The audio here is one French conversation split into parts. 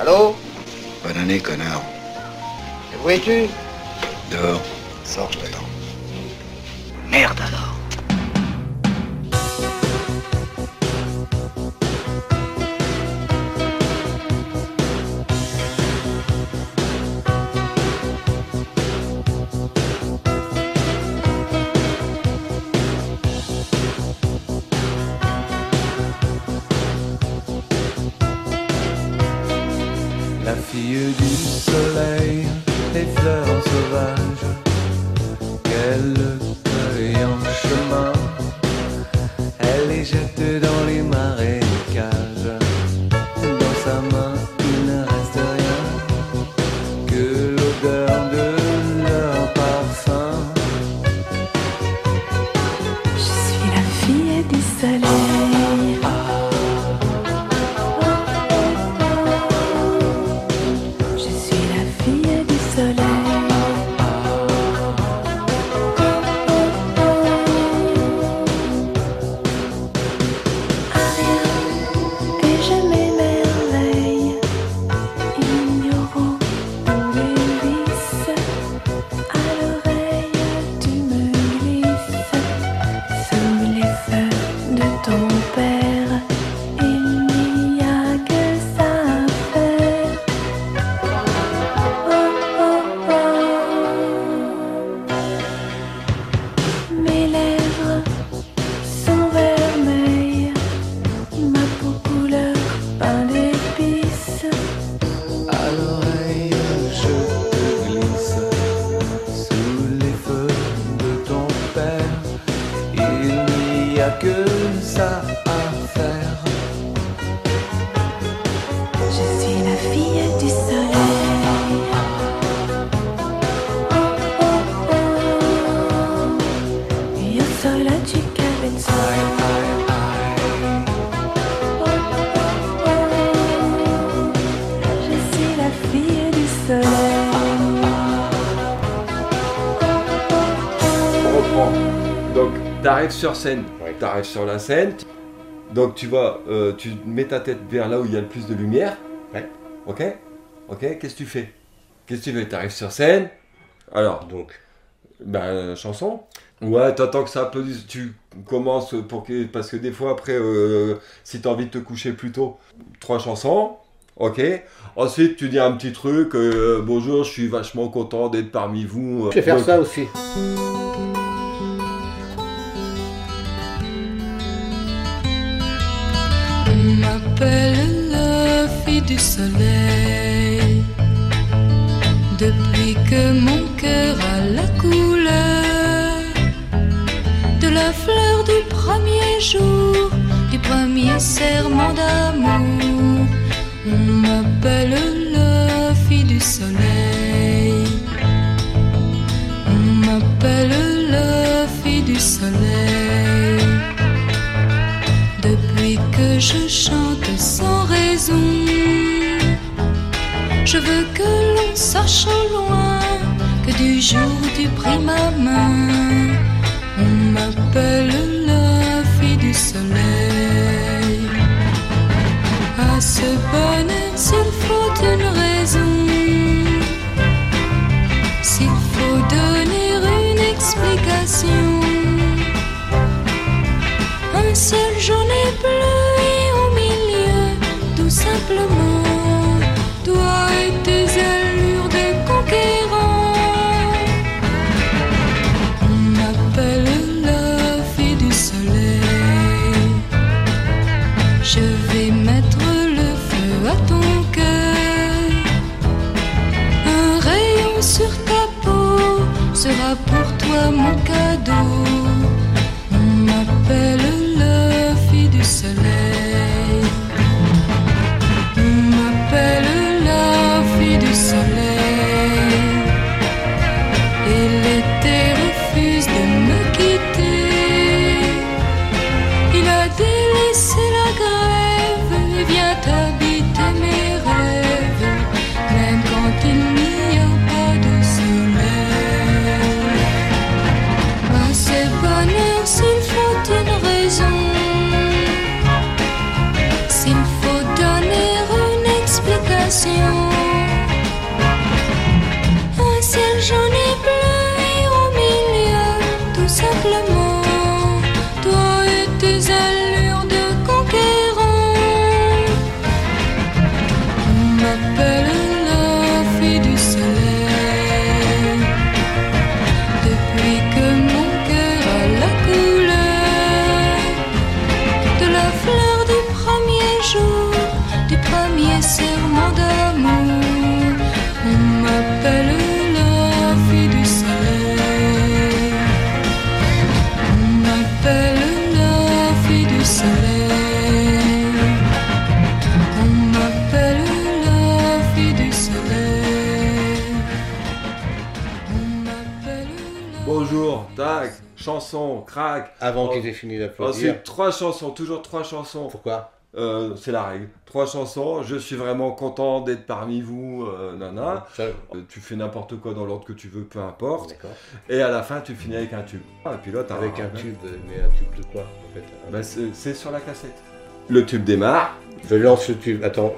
Allô Bonne année, connard. Et où es-tu? Dehors. Sors, je t'attends. Merde alors. Sur scène. T'arrives sur la scène. Donc, tu vas, euh, tu mets ta tête vers là où il y a le plus de lumière. Ouais. Ok Ok, qu'est-ce que tu fais? Qu'est-ce que tu fais? T'arrives sur scène. Alors, Donc, ben, chanson. Ouais, t'attends que ça applaudisse. Tu commences pour que. Parce que des fois, après, euh, si t'as envie de te coucher plus tôt, trois chansons. Ok. Ensuite, tu dis un petit truc. euh, bonjour, je suis vachement content d'être parmi vous. je vais faire Donc, ça aussi. La fille du soleil. Depuis que mon cœur a la couleur de la fleur du premier jour, du premier serment d'amour. Je veux que l'on sache au loin que du jour où tu pris ma main, on m'appelle la fille du soleil. À ce bonheur, s'il faut une raison, s'il faut donner une explication. Un seul journée bleu et au milieu, tout simplement, pour chanson, crac. Avant Oh. qu'ils aient fini d'applaudir. Ensuite, trois chansons, toujours trois chansons. Pourquoi? Euh, c'est la règle. Trois chansons, je suis vraiment content d'être parmi vous, euh, nana. Euh, Tu fais n'importe quoi dans l'ordre que tu veux, peu importe. Et à la fin, tu finis avec un tube. Et puis là, Avec un tube, mais un tube de quoi en fait? Bah, c'est sur la cassette. Le tube démarre. Je lance le tube. Attends.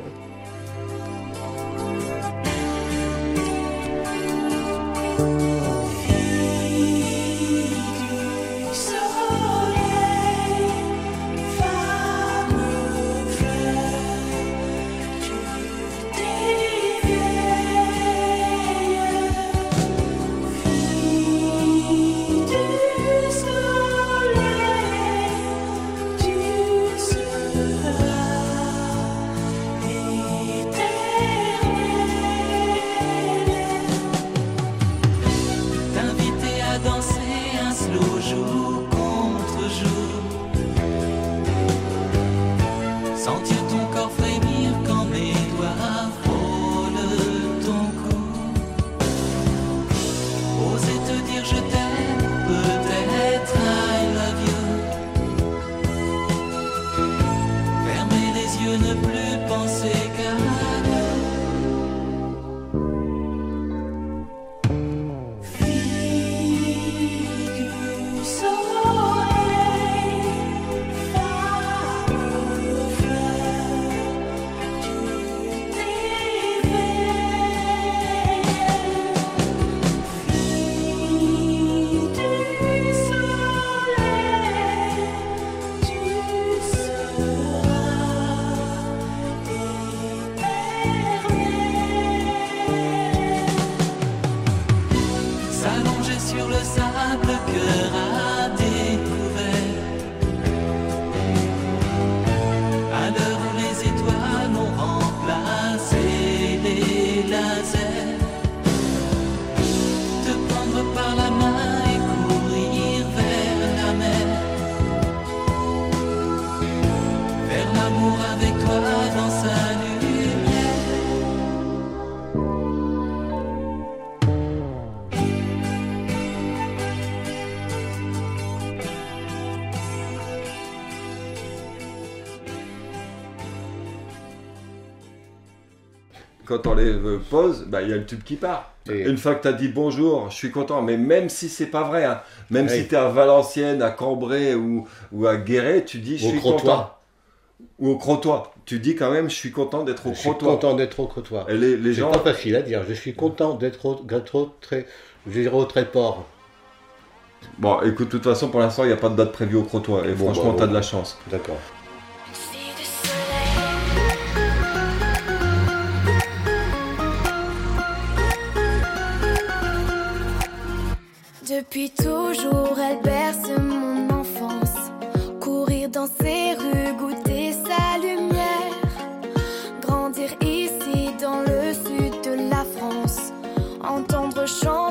Quand on les pose, bah, il y a le tube qui part. Et- Une fois que tu as dit bonjour, je suis content, mais même si c'est pas vrai, hein, même Oui. si tu es à Valenciennes, à Cambrai ou, ou à Guéret, tu dis je suis content. Ou au Crotoy. Tu dis quand même je suis content d'être au Je suis Crotoy. content d'être au crottoir. Et les, les C'est gens, pas facile à dire. Je suis content d'être au, au très, je dirais au tréport. bon écoute, de toute façon pour l'instant il n'y a pas de date prévue au Crotoy. Et Bon, franchement, bah, tu as bon. de la chance. D'accord. Depuis toujours, elle berce mon enfance. Courir dans ses rues, goûter sa lumière. Grandir ici dans le sud de la France. Entendre chanter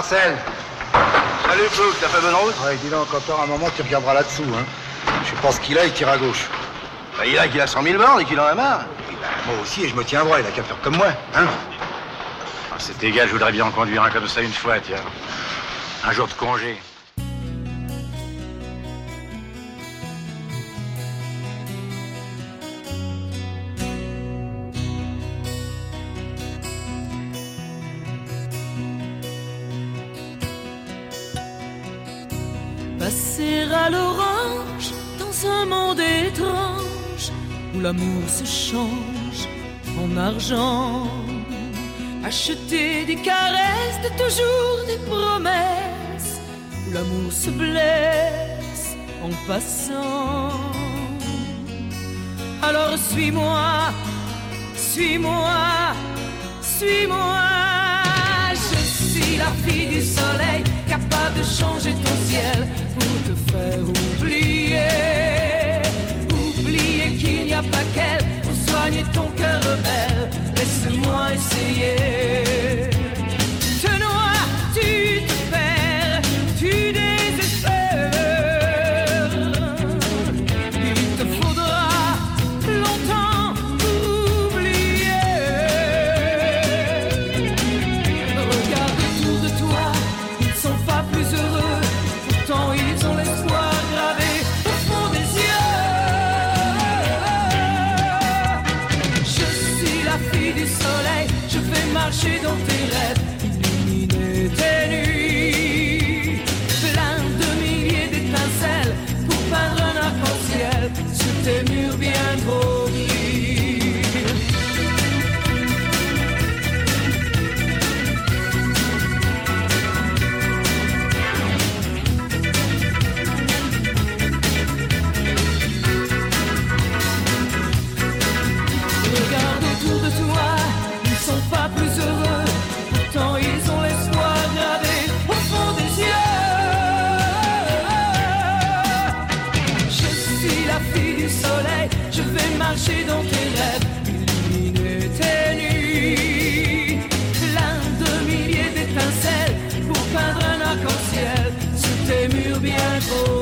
Marcel Salut, Plouc, t'as fait bonne route? Ouais, dis donc, encore un moment, tu regarderas là-dessous, hein. Je ce qu'il a, il tire à gauche. Bah, il a qu'il a 100 000 bornes et qu'il en a marre. Et ben, moi aussi, et je me tiens droit, il a qu'à faire comme moi, hein. Ah, C'est égal, je voudrais bien en conduire un comme ça une fois, tiens. Un jour de congé. L'amour se change en argent. Acheter des caresses, toujours des promesses l'amour se blesse en passant. Alors suis-moi, suis-moi, suis-moi. Je suis la fille du soleil, capable de changer Laisse-moi essayer. Sur tes murs bien trop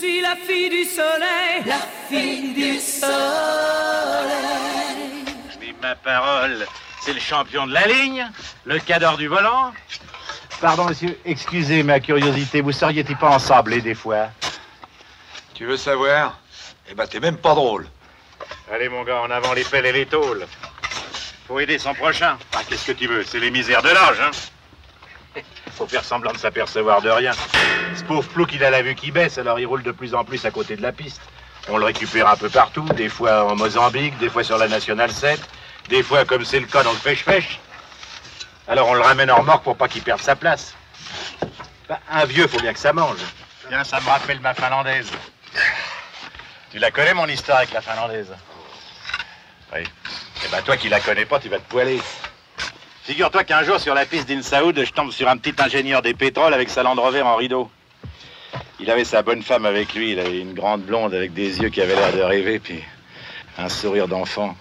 suis la fille du soleil. La fille du soleil. Mais ma parole, c'est le champion de la ligne, le cadre du volant. Pardon, monsieur, excusez ma curiosité, vous seriez-il pas ensablé des fois? Tu veux savoir? Eh ben, t'es même pas drôle. Allez, mon gars, en avant les pelles et les tôles. Faut aider son prochain. Ah, qu'est-ce que tu veux? C'est les misères de l'âge, hein? Faut faire semblant de s'apercevoir de rien. Ce pauvre plouc, il a la vue qui baisse, alors il roule de plus en plus à côté de la piste. On le récupère un peu partout, des fois en Mozambique, des fois sur la Nationale 7, des fois, comme c'est le cas dans le pêche-pêche. Alors on le ramène en remorque pour pas qu'il perde sa place. Bah, un vieux, faut bien que ça mange. Tiens, ça me rappelle ma finlandaise. Tu la connais, mon histoire avec la finlandaise? Oui. Eh ben, toi qui la connais pas, tu vas te poiler. Figure-toi qu'un jour, sur la piste d'Insaoud, je tombe sur un petit ingénieur des pétroles avec sa Land Rover en rideau. Il avait sa bonne femme avec lui. Il avait une grande blonde avec des yeux qui avaient l'air de rêver, puis un sourire d'enfant.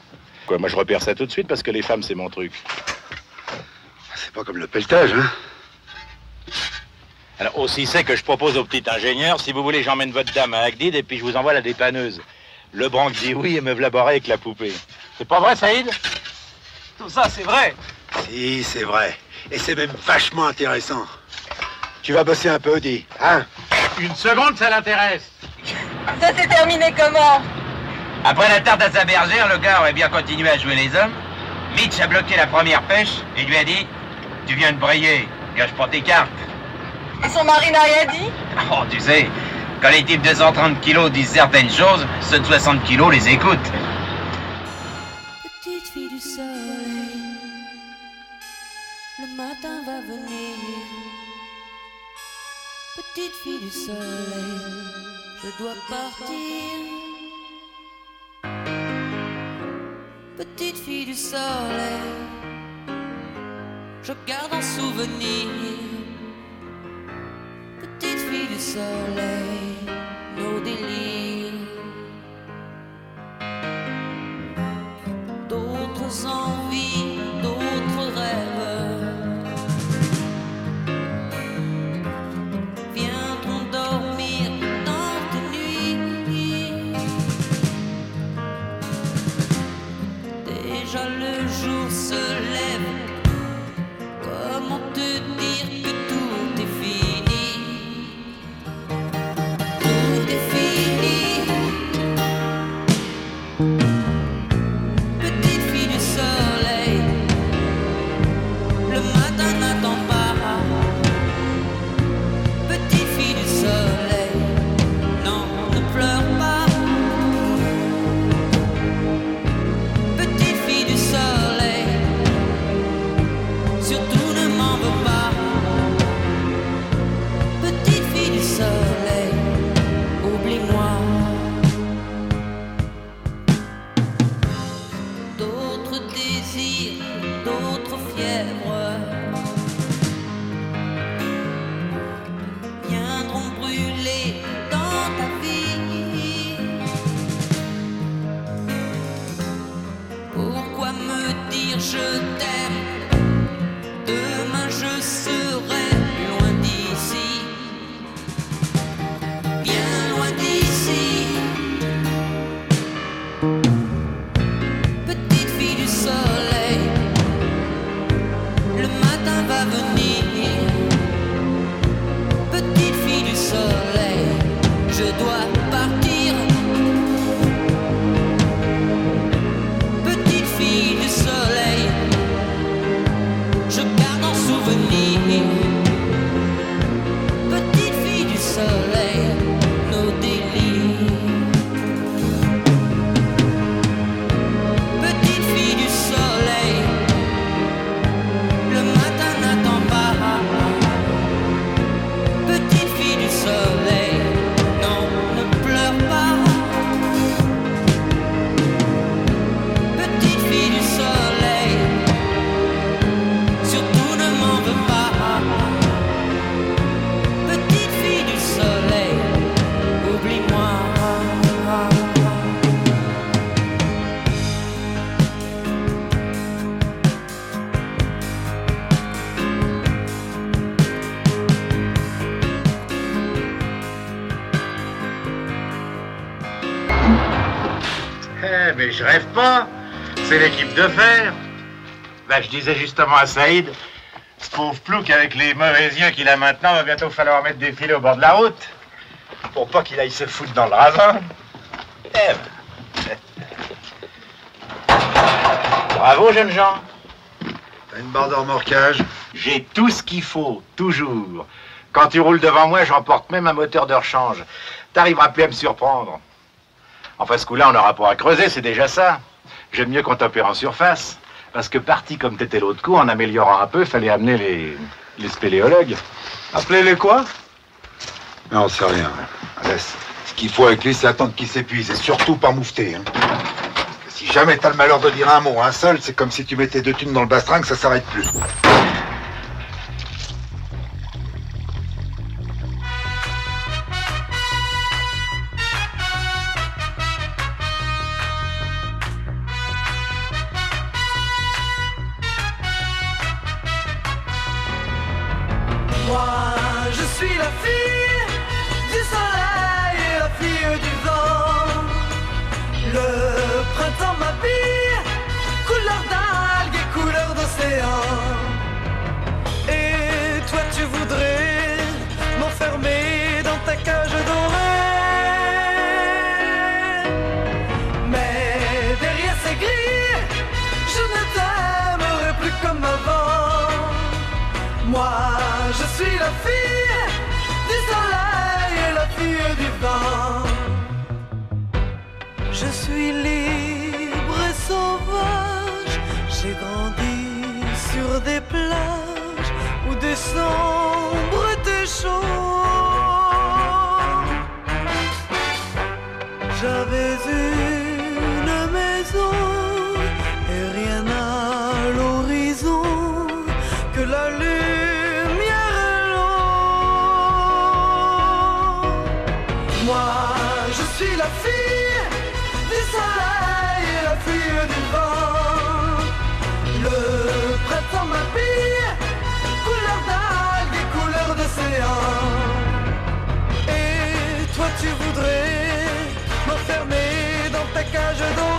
Quoi, moi, je repère ça tout de suite parce que les femmes, c'est mon truc. C'est pas comme le pelletage, hein Alors, aussi c'est que je propose au petit ingénieur, si vous voulez, j'emmène votre dame à Agdid et puis je vous envoie la dépanneuse. Le branque dit oui et me barré avec la poupée. C'est pas vrai, Saïd? Tout ça, c'est vrai. Si, c'est vrai. Et c'est même vachement intéressant. Tu vas bosser un peu, dis, hein? Une seconde, ça l'intéresse. Ça s'est terminé comment? Après la tarte à sa bergère, le gars aurait bien continué à jouer les hommes. Mitch a bloqué la première pêche et lui a dit Tu viens de brayer, gage pas tes cartes. Et son mari n'a rien dit? Oh, tu sais, quand les types de 130 kilos disent certaines choses, ceux de 60 kilos les écoutent. Petite fille du soleil, je dois partir. Petite fille du soleil, je garde un souvenir. Petite fille du soleil, nos délires. d'autres envies, je rêve pas. C'est l'équipe de fer. Bah, je disais justement à Saïd, ce pauvre plouc avec les mauvais yeux qu'il a maintenant, va bientôt falloir mettre des filets au bord de la route. Pour pas qu'il aille se foutre dans le ravin. Eh ben. Bravo, jeunes gens. T'as une barre de remorquage J'ai tout ce qu'il faut, toujours. Quand tu roules devant moi, j'emporte même un moteur de rechange. T'arriveras plus à me surprendre. Enfin, ce coup-là, on n'aura pas à creuser, c'est déjà ça. J'aime mieux qu'on t'opère en surface. Parce que parti comme t'étais l'autre coup, en améliorant un peu, fallait amener les, les spéléologues. Appelez-les quoi? Non, c'est rien. Laisse. Ce qu'il faut avec lui, c'est attendre qu'il s'épuise et surtout pas moufter. hein. Parce que Si jamais t'as le malheur de dire un mot, un seul, c'est comme si tu mettais deux thunes dans le bastringue, ça s'arrête plus. Suis la fille du soleil et la fille du vent. Je suis libre et sauvage. J'ai grandi sur des plages où décembre était chaud. J'avais une m'enfermer dans ta cage dorée.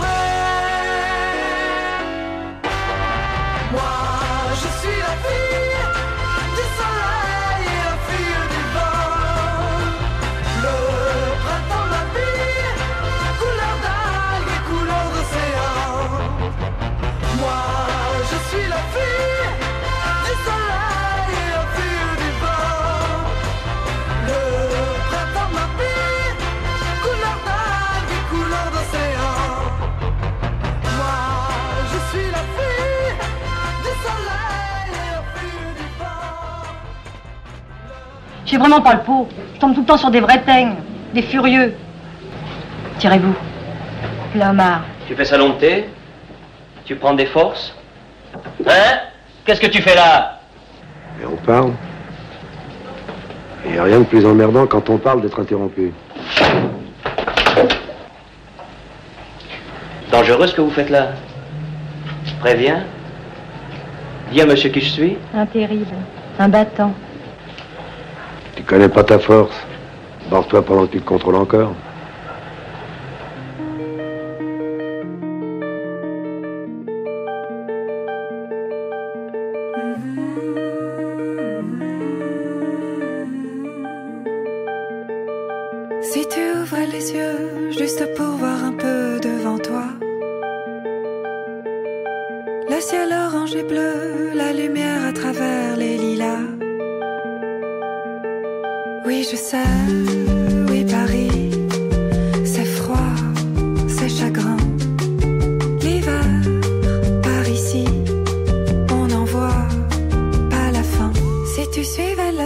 J'ai vraiment pas le pot. Je tombe tout le temps sur des vrais teignes, des furieux. Tirez-vous. L'homard. Tu fais salon de thé? Tu prends des forces? Hein? Qu'est-ce que tu fais là? Et on parle. Il n'y a rien de plus emmerdant quand on parle d'être interrompu. Dangereux ce que vous faites là? Préviens. Dis à monsieur qui je suis. Un terrible. Un battant. Tu connais pas ta force. Barre-toi pendant que tu te contrôles encore.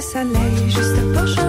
Suivais le soleil juste pour changer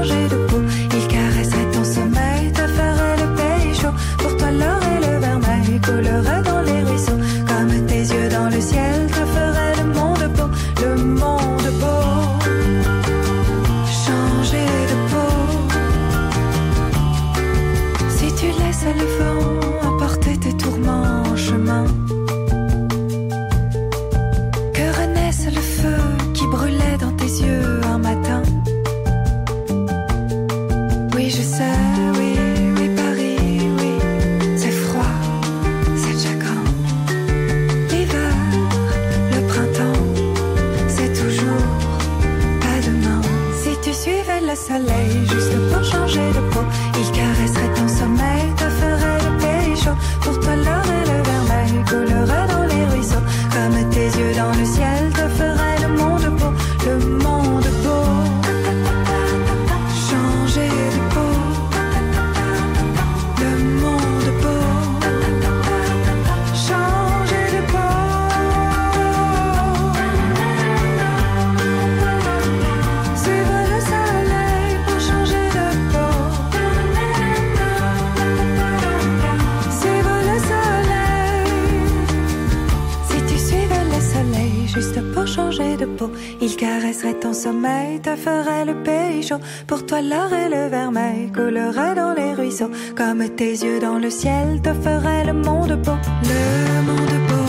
le pays chaud. Pour toi, l'or et le vermeil coulerait dans les ruisseaux. Comme tes yeux dans le ciel te ferait le monde beau. Le monde beau.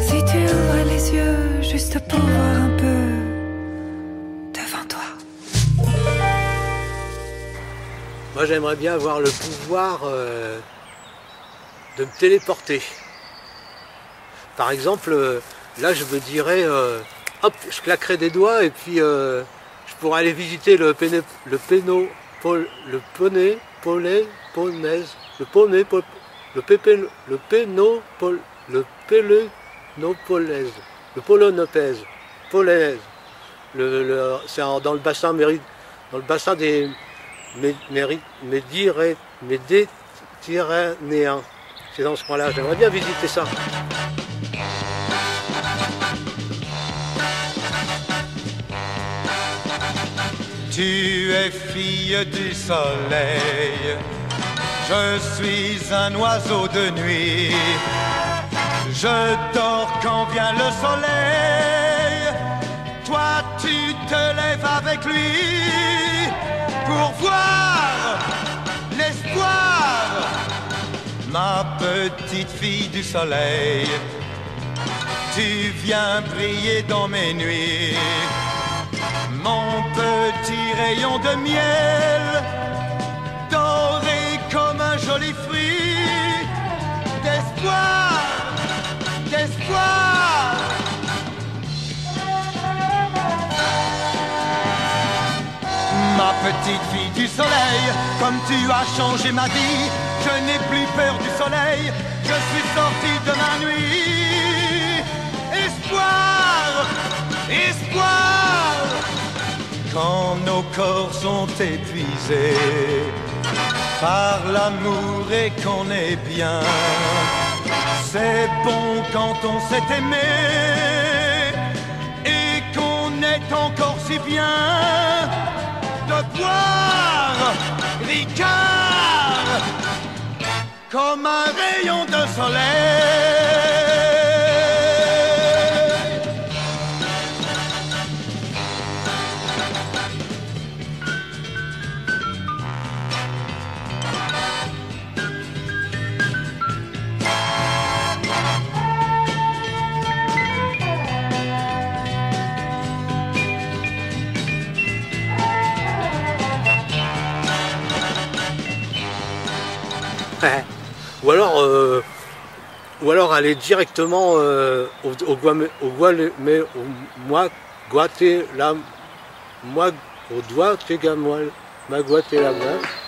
Si tu ouvres les yeux juste pour voir un peu devant toi. Moi, j'aimerais bien avoir le pouvoir euh, de me téléporter. Par exemple, euh, là, je me dirais, euh, hop, je claquerais des doigts et puis euh, je pourrais aller visiter le péné, le péno, pol- le poney, polé, ponaise, le poney, pol- le pépé, le péno, pol- le pélénopolaise, le polonopèse, polonaise. Le, le- c'est dans le bassin méri- dans le bassin des Mé- Méri- Médiré- Méditerranéens. C'est dans ce coin-là. J'aimerais bien visiter ça. Tu es fille du soleil, je suis un oiseau de nuit. Je dors quand vient le soleil, toi tu te lèves avec lui pour voir l'espoir. Ma petite fille du soleil, tu viens briller dans mes nuits de miel, doré comme un joli fruit, d'espoir, d'espoir. Ma petite fille du soleil, comme tu as changé ma vie, je n'ai plus peur du soleil, je suis sorti de ma nuit. Espoir, espoir quand nos corps sont épuisés par l'amour et qu'on est bien. C'est bon quand on s'est aimé et qu'on est encore si bien de boire Ricard comme un rayon de soleil. Ou alors, euh, ou alors aller directement euh, au, au, Guame- au, mais au moi, moi, au doigt.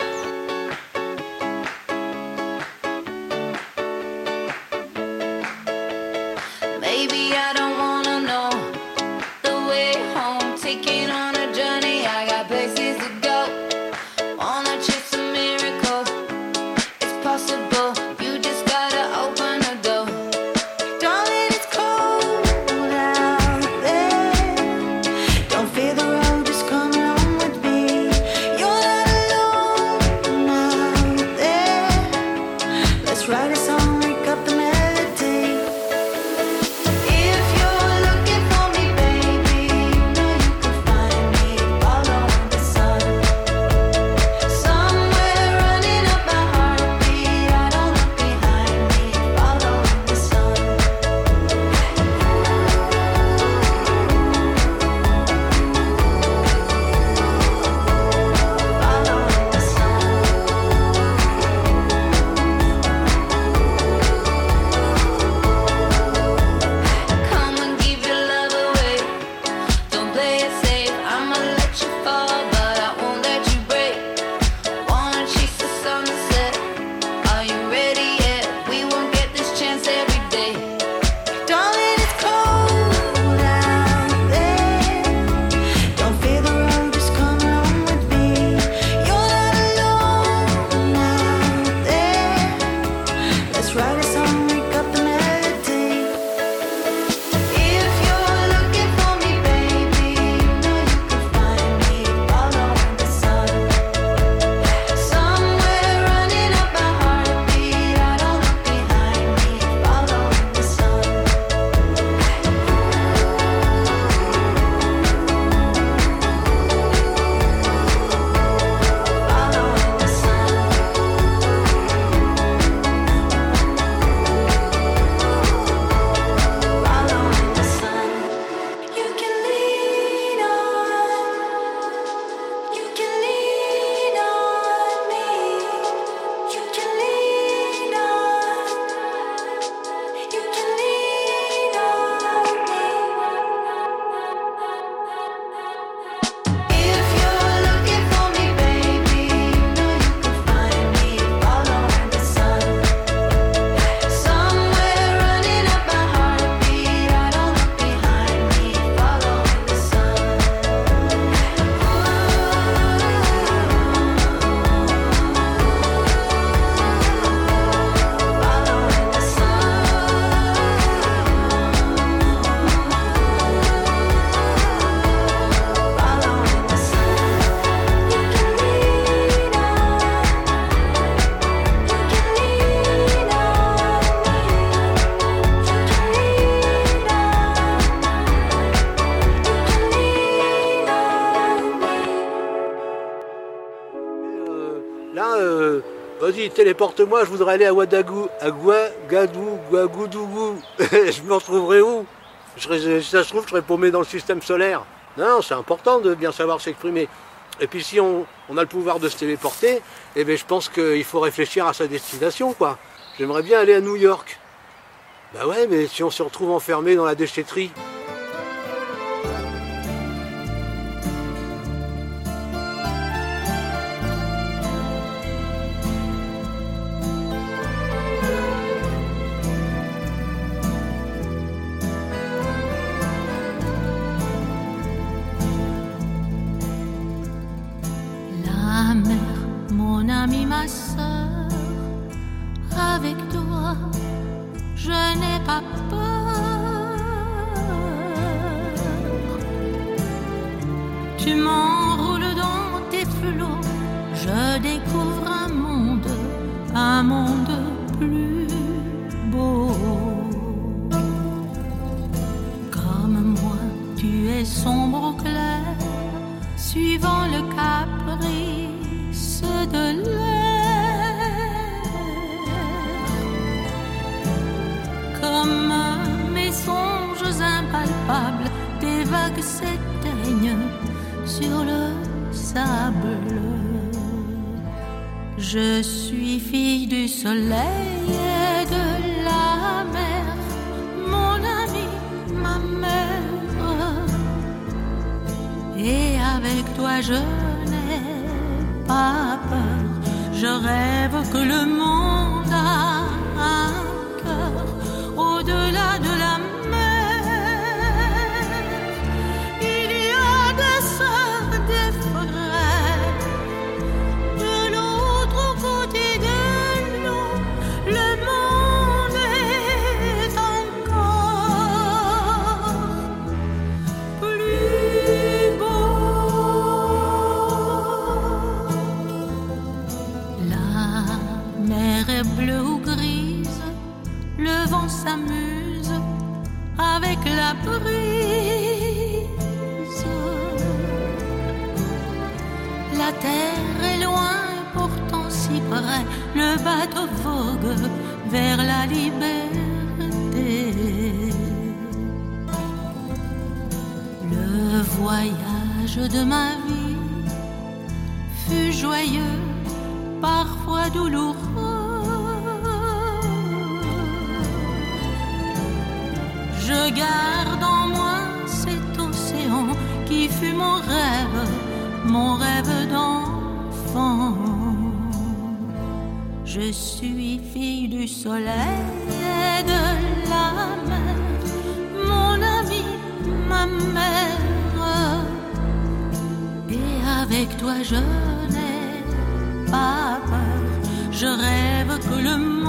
Téléporte-moi, je voudrais aller à Ouadagou, à Ouagadou, Ouagoudougou. je me retrouverai où? Si ça se trouve, je serais paumé dans le système solaire. Non, c'est important de bien savoir s'exprimer. Et puis si on, a le pouvoir de se téléporter, eh bien, je pense qu'il faut réfléchir à sa destination, quoi. J'aimerais bien aller à New York. Bah ouais, mais si on se retrouve enfermé dans la déchetterie, ma sœur, avec toi, je n'ai pas peur. Tu m'enroules dans tes flots, je découvre un monde, un monde plus beau. Comme moi, tu es sombre ou clair, suivant le caprice songes impalpables, tes vagues s'éteignent sur le sable. Je suis fille du soleil et de la mer, mon ami, ma mère. Et avec toi je n'ai pas peur. Je rêve que le monde s'amuse avec la brise. La terre est loin, pourtant si près, le bateau vogue vers la liberté. Le voyage de ma vie fut joyeux, parfois douloureux. Je garde en moi cet océan qui fut mon rêve, mon rêve d'enfant. Je suis fille du soleil et de la mer, mon ami, ma mère. Et avec toi je n'ai pas peur. Je rêve que le monde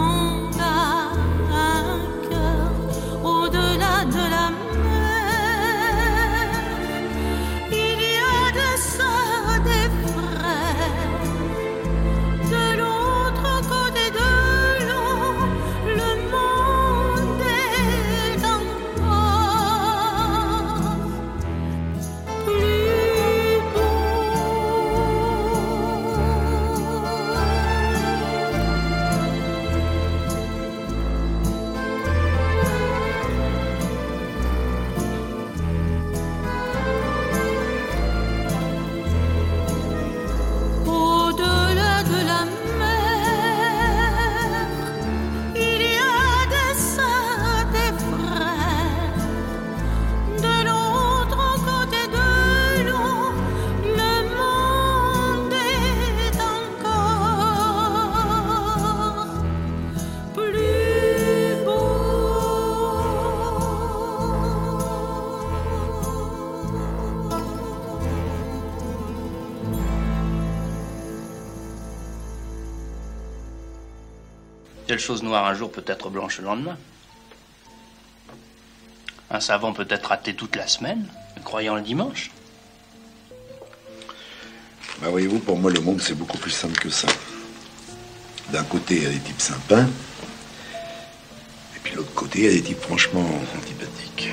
Telle chose noire un jour peut être blanche le lendemain. Un savant peut être raté toute la semaine, croyant le dimanche. Bah voyez-vous, pour moi, le monde, c'est beaucoup plus simple que ça. D'un côté, il y a des types sympas. Et puis de l'autre côté, il y a des types franchement antipathiques.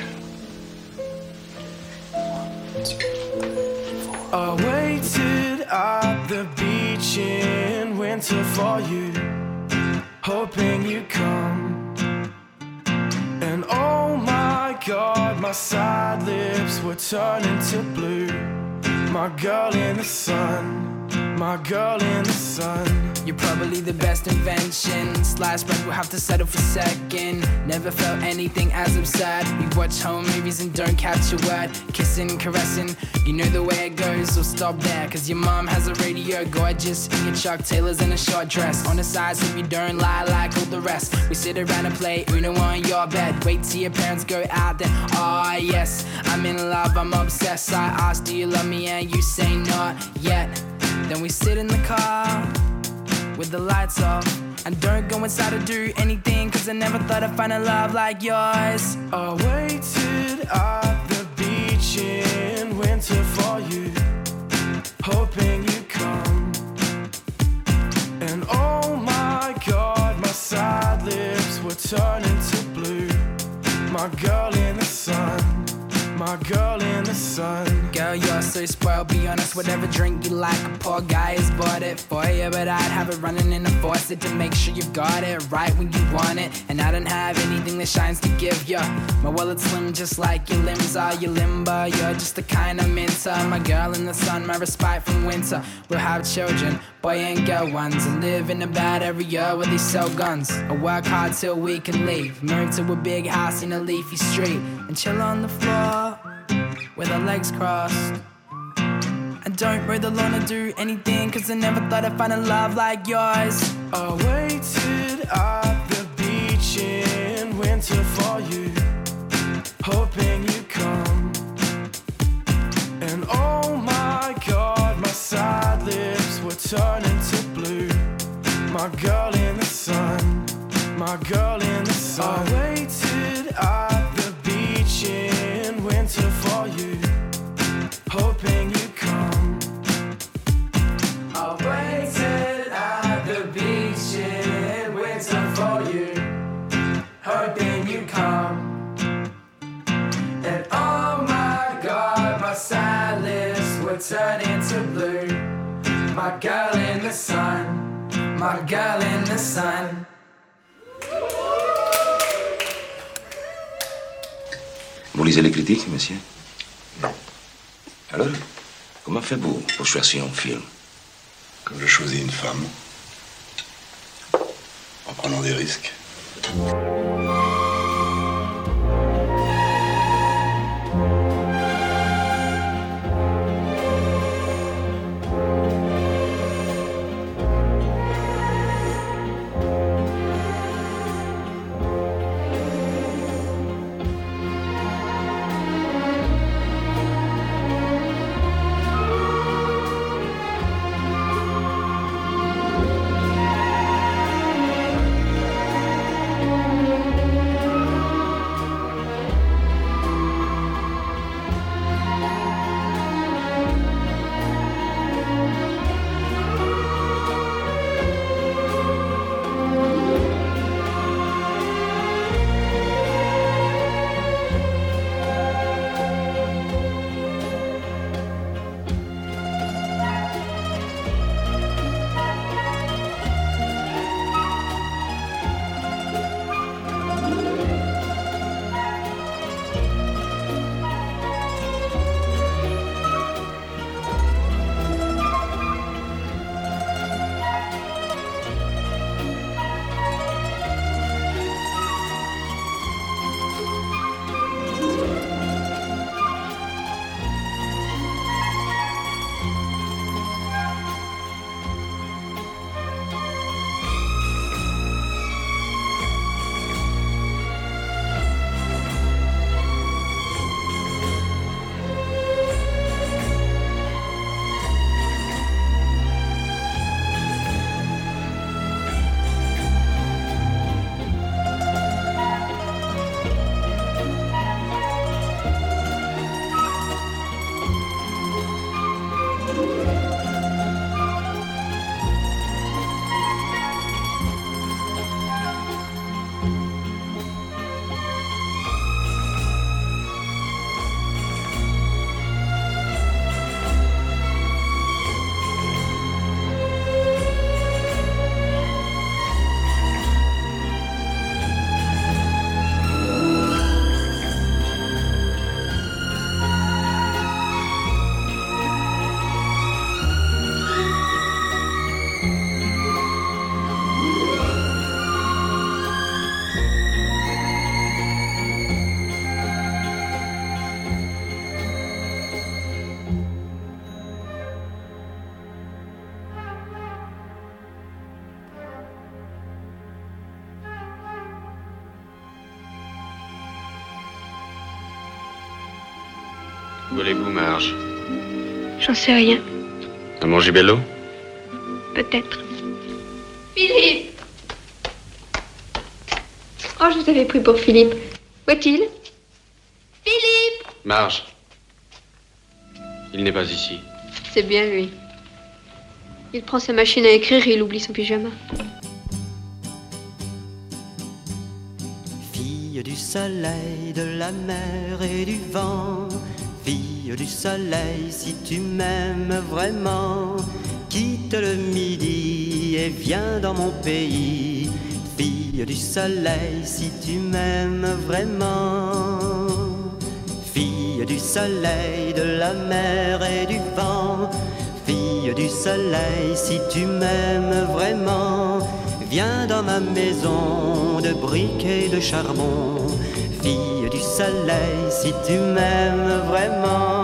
I waited at the beach in winter for you, hoping you come. And oh my god, my sad lips were turning to blue. My girl in the sun, my girl in the sun. You're probably the best invention. Slash bread will have to settle for second. Never felt anything as absurd. We watch home movies and don't catch a word. Kissing, caressing, you know the way it goes. So stop there, cause your mom has a radio gorgeous. In your Chuck Taylors and a short dress. On the side so you don't lie like all the rest. We sit around and play Uno on your bed. Wait till your parents go out then. Ah, yes, I'm in love, I'm obsessed. I ask, do you love me? And you say not yet. Then we sit in the car with the lights off. And don't go inside or do anything, cause I never thought I'd find a love like yours. I waited at the beach in winter for you, hoping you'd come. And oh my god, my sad lips were turning to blue. My girl in the sun, my girl in the sun. Girl, you're so spoiled, be honest, whatever drink you like, a poor guy has bought it for you. But I'd have it running in a faucet to make sure you've got it right when you want it. And I don't have anything that shines to give ya. My wallet's slim, just like your limbs are. You limber, you're just the kind of minter. My girl in the sun, my respite from winter. We'll have children, boy and girl ones, and live in a bad area where they sell guns. I work hard till we can leave. Married to a big house in a leafy street, and chill on the floor with our legs crossed. I don't lawn or do anything, cause I never thought I'd find a love like yours. I waited at the beach in winter for you, hoping you come. And oh my god, my sad lips were turning to blue. My girl in the sun, my girl in the sun. I waited at lips were turning to blue. My girl in the sun, my girl in the sun. Vous lisez les critiques, monsieur? Non. Alors, comment faites-vous pour choisir un film? Comme je choisis une femme, en prenant des risques. Où allez-vous, Marge J'en sais rien, À manger bello peut-être. Philippe Oh, je vous avais pris pour Philippe. Où est-il? Philippe Marge. Il n'est pas ici. C'est bien lui. Il prend sa machine à écrire et il oublie son pyjama. Fille du soleil, de la mer et du vent, fille du soleil, si tu m'aimes vraiment, quitte le midi et viens dans mon pays. Fille du soleil, si tu m'aimes vraiment. Fille du soleil, de la mer et du vent, fille du soleil, si tu m'aimes vraiment, viens dans ma maison de briques et de charbon. Fille du soleil, si tu m'aimes vraiment.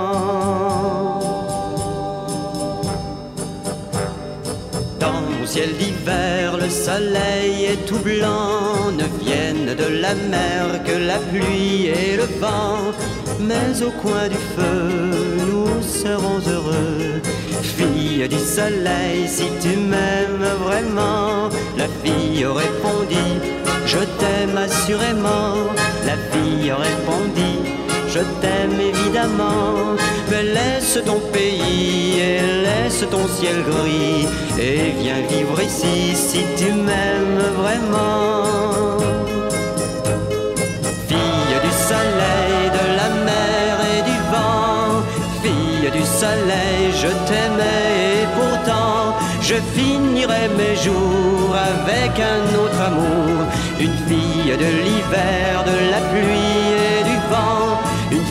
Mon ciel d'hiver, le soleil est tout blanc. Ne viennent de la mer que la pluie et le vent. Mais au coin du feu, nous serons heureux. Fille du soleil, si tu m'aimes vraiment, la fille répondit, je t'aime assurément. La fille répondit, je t'aime évidemment. Mais laisse ton pays et laisse ton ciel gris et viens vivre ici si tu m'aimes vraiment. Fille du soleil, de la mer et du vent, fille du soleil, je t'aimais et pourtant je finirai mes jours avec un autre amour. Une fille de l'hiver, de la pluie et du vent,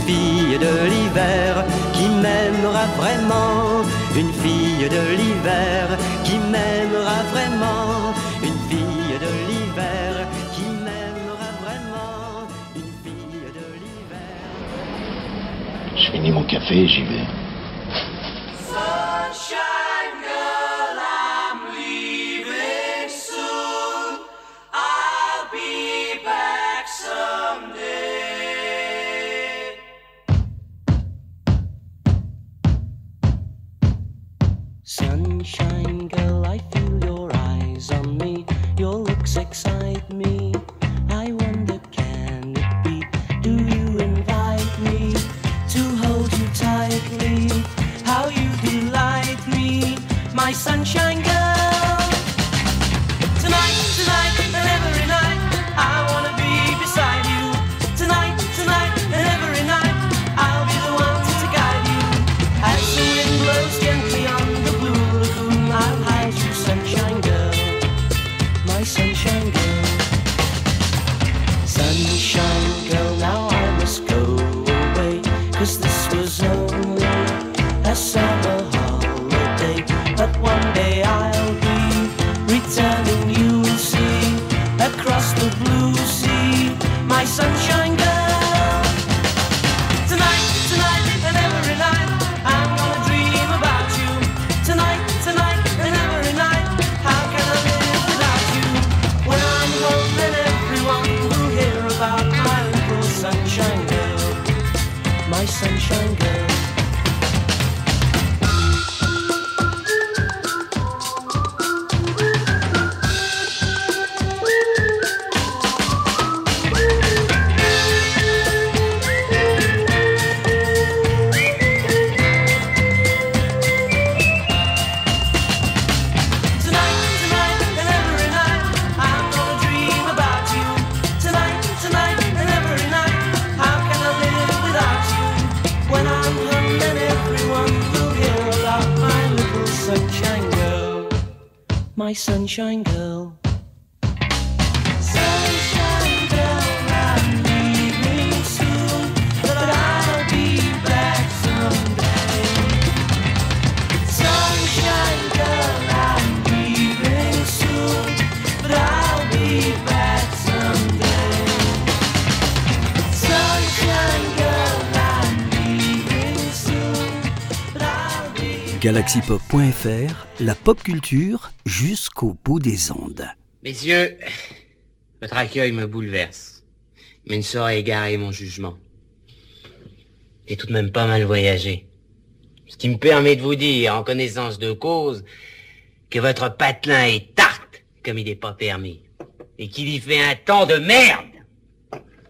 fille de l'hiver qui m'aimera vraiment. Une fille de l'hiver qui m'aimera vraiment. Une fille de l'hiver qui m'aimera vraiment. Une fille de l'hiver. Je finis mon café j'y vais. A summer holiday. But one day I'll be returning, you'll see, across the blue sea, my sunshine girl. My be Galaxypop.fr, la pop culture jusqu'au bout des ondes. Messieurs, votre accueil me bouleverse, mais ne saurait égarer mon jugement. J'ai tout de même pas mal voyagé. Ce qui me permet de vous dire, en connaissance de cause, que votre patelin est tarte, comme il n'est pas permis. Et qu'il y fait un temps de merde.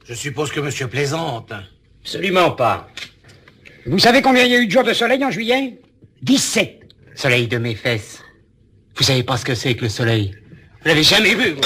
Je suppose que monsieur plaisante. Absolument pas. Vous savez combien il y a eu de jours de soleil en juillet? 17. Soleil de mes fesses. Vous savez pas ce que c'est que le soleil Vous l'avez jamais vu, vous